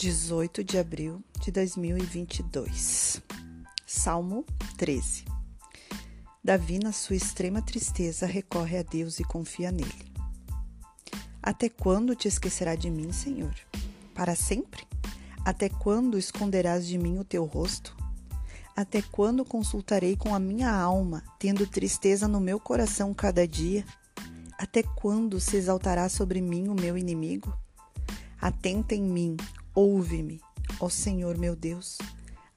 18 de abril de 2022. Salmo 13. Davi, na sua extrema tristeza, recorre a Deus e confia nele. Até quando te esquecerá de mim, Senhor? Para sempre? Até quando esconderás de mim o teu rosto? Até quando consultarei com a minha alma, tendo tristeza no meu coração cada dia? Até quando se exaltará sobre mim o meu inimigo? Atenta em mim, ouve-me, ó Senhor meu Deus.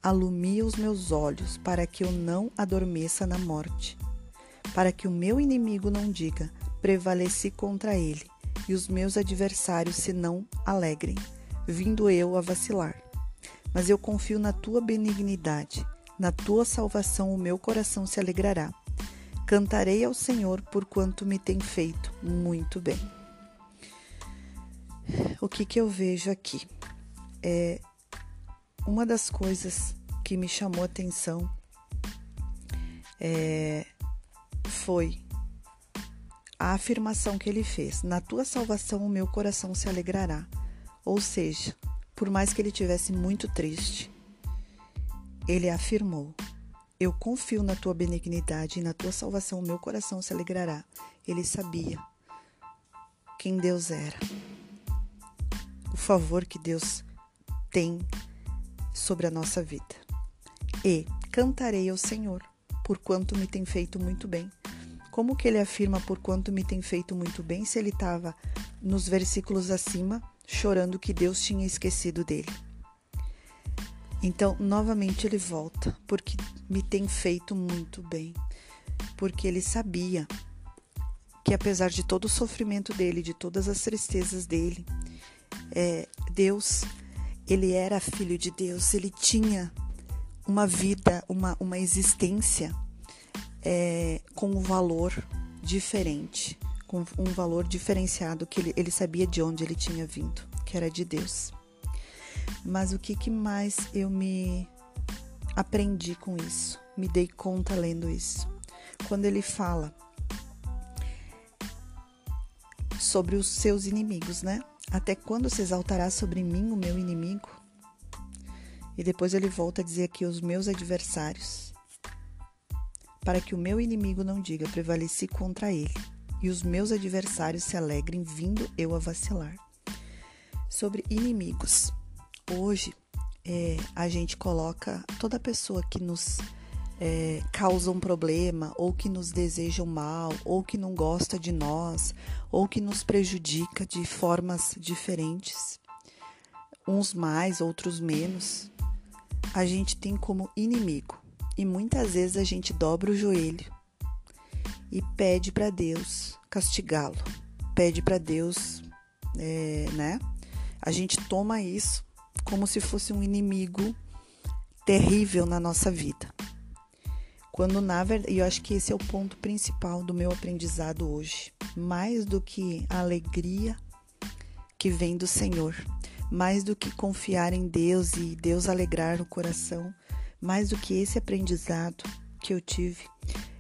Alumia os meus olhos para que eu não adormeça na morte, para que o meu inimigo não diga: prevaleci contra ele, e os meus adversários se não alegrem, vindo eu a vacilar. Mas eu confio na tua benignidade, na tua salvação o meu coração se alegrará. Cantarei ao Senhor por quanto me tem feito muito bem o que, que eu vejo aqui? É uma das coisas que me chamou atenção é, foi a afirmação que ele fez: Na tua salvação o meu coração se alegrará. Ou seja, por mais que ele tivesse muito triste, ele afirmou: Eu confio na tua benignidade e na tua salvação o meu coração se alegrará. Ele sabia quem Deus era o favor que Deus tem sobre a nossa vida. E cantarei ao Senhor, por quanto me tem feito muito bem. Como que ele afirma por quanto me tem feito muito bem se ele estava nos versículos acima chorando que Deus tinha esquecido dele? Então, novamente ele volta, porque me tem feito muito bem. Porque ele sabia que apesar de todo o sofrimento dele, de todas as tristezas dele, é, Deus, ele era filho de Deus, ele tinha uma vida, uma, uma existência é, com um valor diferente, com um valor diferenciado, que ele, ele sabia de onde ele tinha vindo, que era de Deus. Mas o que, que mais eu me aprendi com isso? Me dei conta lendo isso. Quando ele fala sobre os seus inimigos, né? Até quando se exaltará sobre mim o meu inimigo? E depois ele volta a dizer aqui os meus adversários, para que o meu inimigo não diga prevaleci contra ele, e os meus adversários se alegrem vindo eu a vacilar. Sobre inimigos. Hoje é, a gente coloca toda pessoa que nos é, causam problema, ou que nos desejam mal, ou que não gosta de nós, ou que nos prejudica de formas diferentes, uns mais, outros menos, a gente tem como inimigo. E muitas vezes a gente dobra o joelho e pede para Deus castigá-lo, pede para Deus, é, né? A gente toma isso como se fosse um inimigo terrível na nossa vida. Quando na verdade, e eu acho que esse é o ponto principal do meu aprendizado hoje, mais do que a alegria que vem do Senhor, mais do que confiar em Deus e Deus alegrar o coração, mais do que esse aprendizado que eu tive,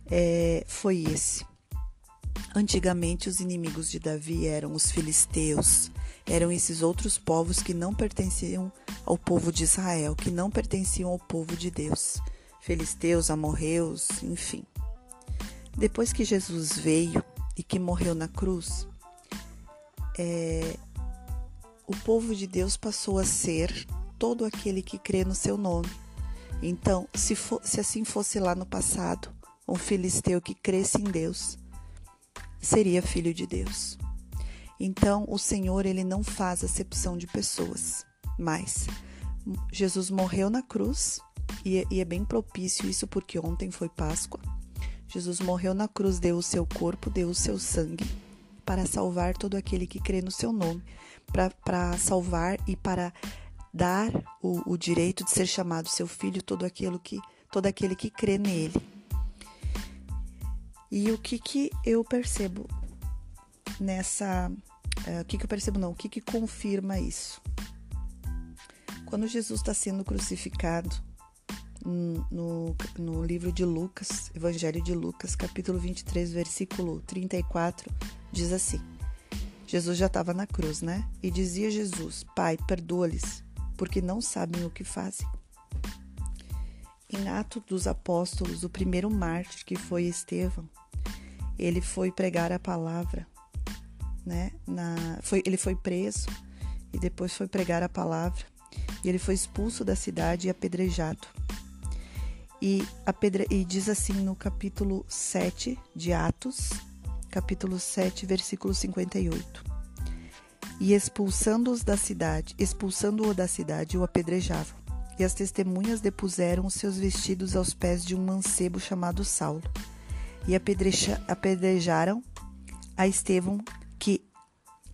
é, foi esse. Antigamente, os inimigos de Davi eram os filisteus, eram esses outros povos que não pertenciam ao povo de Israel, que não pertenciam ao povo de Deus filisteus, amorreus, enfim. Depois que Jesus veio e que morreu na cruz, é, o povo de Deus passou a ser todo aquele que crê no seu nome. Então, se, for, se assim fosse lá no passado, um filisteu que cresce em Deus seria filho de Deus. Então, o Senhor ele não faz acepção de pessoas, mas Jesus morreu na cruz e, é, e é bem propício isso porque ontem foi Páscoa. Jesus morreu na cruz, deu o seu corpo, deu o seu sangue para salvar todo aquele que crê no seu nome, para salvar e para dar o, o, direito de ser chamado seu filho todo aquele que todo aquele que crê nele. E o que que eu percebo nessa, uh, o que que eu percebo não, o que que confirma isso? Quando Jesus está sendo crucificado, no, no livro de Lucas, Evangelho de Lucas, capítulo 23, versículo 34, diz assim: Jesus já estava na cruz, né? E dizia Jesus: Pai, perdoa-lhes, porque não sabem o que fazem. Em Atos dos Apóstolos, o primeiro mártir que foi Estevão, ele foi pregar a palavra, né? Na, foi, ele foi preso e depois foi pregar a palavra e ele foi expulso da cidade e apedrejado. E, e diz assim no capítulo 7 de Atos, capítulo 7, versículo 58. E expulsando-os da cidade, expulsando-o da cidade, o apedrejavam. E as testemunhas depuseram os seus vestidos aos pés de um mancebo chamado Saulo. E apedrejaram a Estevão, que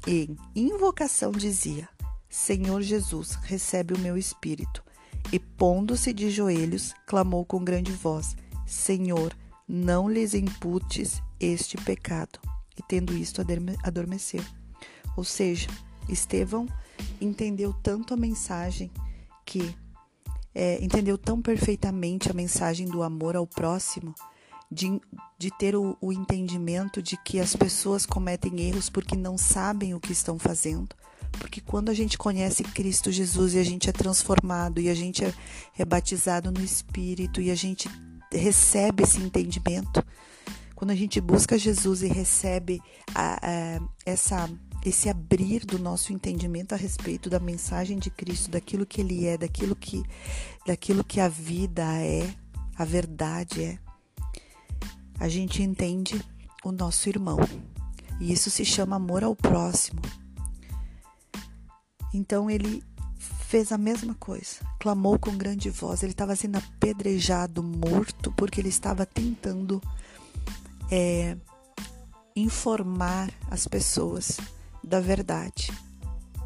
em invocação dizia: Senhor Jesus, recebe o meu espírito. E pondo-se de joelhos, clamou com grande voz: Senhor, não lhes imputes este pecado. E tendo isto, adormeceu. Ou seja, Estevão entendeu tanto a mensagem que é, entendeu tão perfeitamente a mensagem do amor ao próximo, de, de ter o, o entendimento de que as pessoas cometem erros porque não sabem o que estão fazendo. Porque quando a gente conhece Cristo Jesus e a gente é transformado e a gente é, é batizado no Espírito e a gente recebe esse entendimento, quando a gente busca Jesus e recebe a, a, essa esse abrir do nosso entendimento a respeito da mensagem de Cristo, daquilo que ele é, daquilo que daquilo que a vida é, a verdade é. A gente entende o nosso irmão. E isso se chama amor ao próximo. Então ele fez a mesma coisa, clamou com grande voz. Ele estava sendo apedrejado, morto, porque ele estava tentando é, informar as pessoas da verdade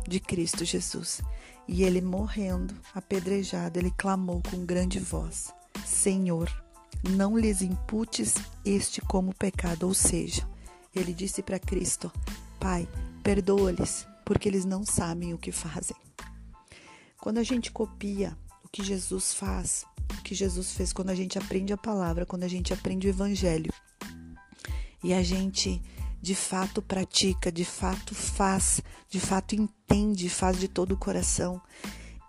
de Cristo Jesus. E ele morrendo, apedrejado, ele clamou com grande voz: Senhor, não lhes imputes este como pecado. Ou seja, ele disse para Cristo: Pai, perdoa-lhes, porque eles não sabem o que fazem. Quando a gente copia o que Jesus faz, o que Jesus fez quando a gente aprende a palavra, quando a gente aprende o evangelho, e a gente de fato pratica, de fato faz, de fato entende, faz de todo o coração.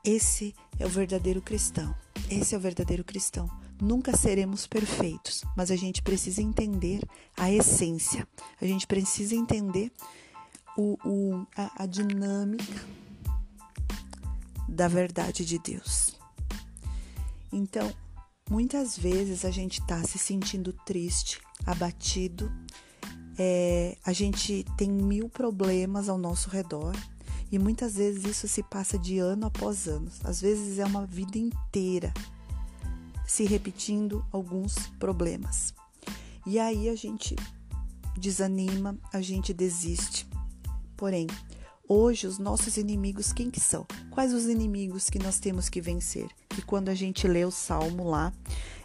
Esse é o verdadeiro cristão. Esse é o verdadeiro cristão. Nunca seremos perfeitos, mas a gente precisa entender a essência. A gente precisa entender o, o, a, a dinâmica da verdade de Deus. Então, muitas vezes a gente está se sentindo triste, abatido, é, a gente tem mil problemas ao nosso redor e muitas vezes isso se passa de ano após ano. Às vezes é uma vida inteira se repetindo alguns problemas. E aí a gente desanima, a gente desiste. Porém, hoje os nossos inimigos quem que são? Quais os inimigos que nós temos que vencer? E quando a gente lê o Salmo lá,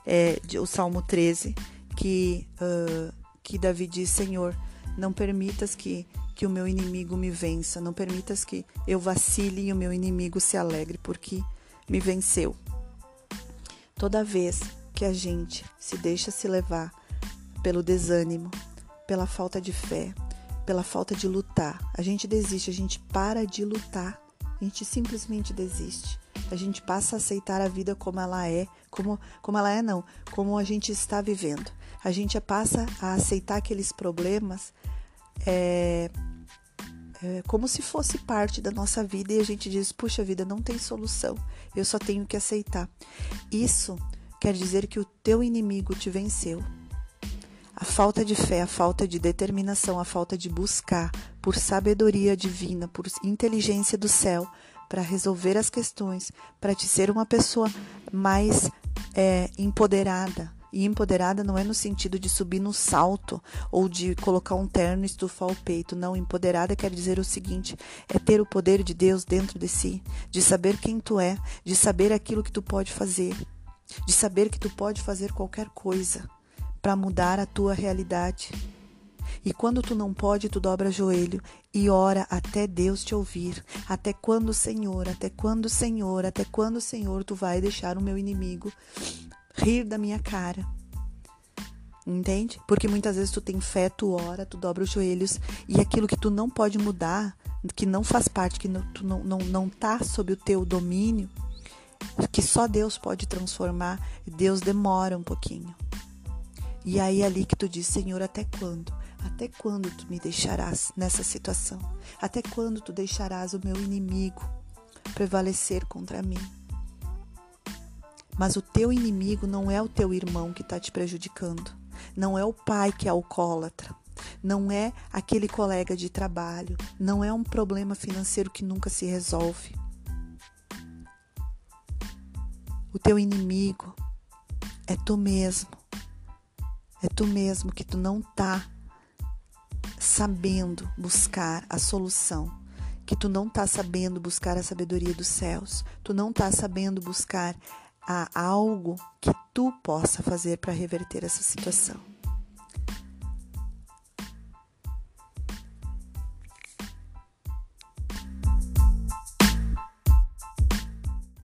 é, o Salmo 13, que uh, que Davi diz: Senhor, não permitas que, que o meu inimigo me vença, não permitas que eu vacile e o meu inimigo se alegre, porque me venceu. Toda vez que a gente se deixa se levar pelo desânimo, pela falta de fé, pela falta de lutar, a gente desiste, a gente para de lutar, a gente simplesmente desiste. A gente passa a aceitar a vida como ela é, como, como ela é não, como a gente está vivendo a gente passa a aceitar aqueles problemas é, é, como se fosse parte da nossa vida e a gente diz: puxa vida, não tem solução, eu só tenho que aceitar. Isso quer dizer que o teu inimigo te venceu. A falta de fé, a falta de determinação, a falta de buscar por sabedoria divina, por inteligência do céu, para resolver as questões, para te ser uma pessoa mais é, empoderada, e empoderada não é no sentido de subir no salto ou de colocar um terno e estufar o peito. Não, empoderada quer dizer o seguinte: é ter o poder de Deus dentro de si, de saber quem tu é, de saber aquilo que tu pode fazer, de saber que tu pode fazer qualquer coisa para mudar a tua realidade. E quando tu não pode, tu dobra joelho e ora até Deus te ouvir. Até quando, Senhor? Até quando, Senhor? Até quando, Senhor, tu vai deixar o meu inimigo rir da minha cara. Entende? Porque muitas vezes tu tem fé, tu ora, tu dobra os joelhos e aquilo que tu não pode mudar, que não faz parte, que não, tu não, não, não tá sob o teu domínio, que só Deus pode transformar, Deus demora um pouquinho. E aí ali que tu diz, Senhor, até quando? Até quando tu me deixarás nessa situação? Até quando tu deixarás o meu inimigo prevalecer contra mim? Mas o teu inimigo não é o teu irmão que está te prejudicando. Não é o pai que é alcoólatra. Não é aquele colega de trabalho. Não é um problema financeiro que nunca se resolve. O teu inimigo é tu mesmo. É tu mesmo que tu não tá sabendo buscar a solução, que tu não tá sabendo buscar a sabedoria dos céus, tu não tá sabendo buscar a algo que tu possa fazer para reverter essa situação.